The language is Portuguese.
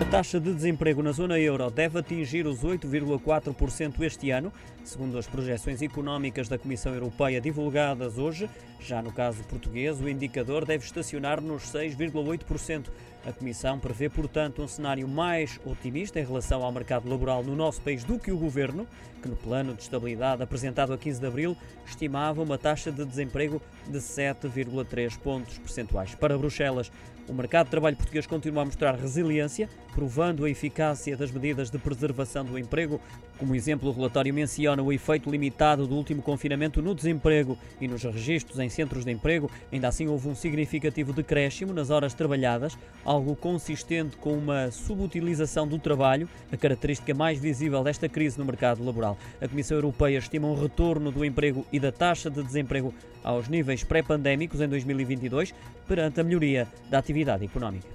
A taxa de desemprego na zona euro deve atingir os 8,4% este ano, segundo as projeções económicas da Comissão Europeia divulgadas hoje. Já no caso português, o indicador deve estacionar nos 6,8%. A Comissão prevê, portanto, um cenário mais otimista em relação ao mercado laboral no nosso país do que o Governo, que no plano de estabilidade apresentado a 15 de abril estimava uma taxa de desemprego de 7,3 pontos percentuais. Para Bruxelas, o mercado de trabalho português continua a mostrar resiliência, provando a eficácia das medidas de preservação do emprego. Como exemplo, o relatório menciona o efeito limitado do último confinamento no desemprego e nos registros em centros de emprego. Ainda assim, houve um significativo decréscimo nas horas trabalhadas, algo consistente com uma subutilização do trabalho, a característica mais visível desta crise no mercado laboral. A Comissão Europeia estima um retorno do emprego e da taxa de desemprego aos níveis pré-pandémicos em 2022, perante a melhoria da atividade económica.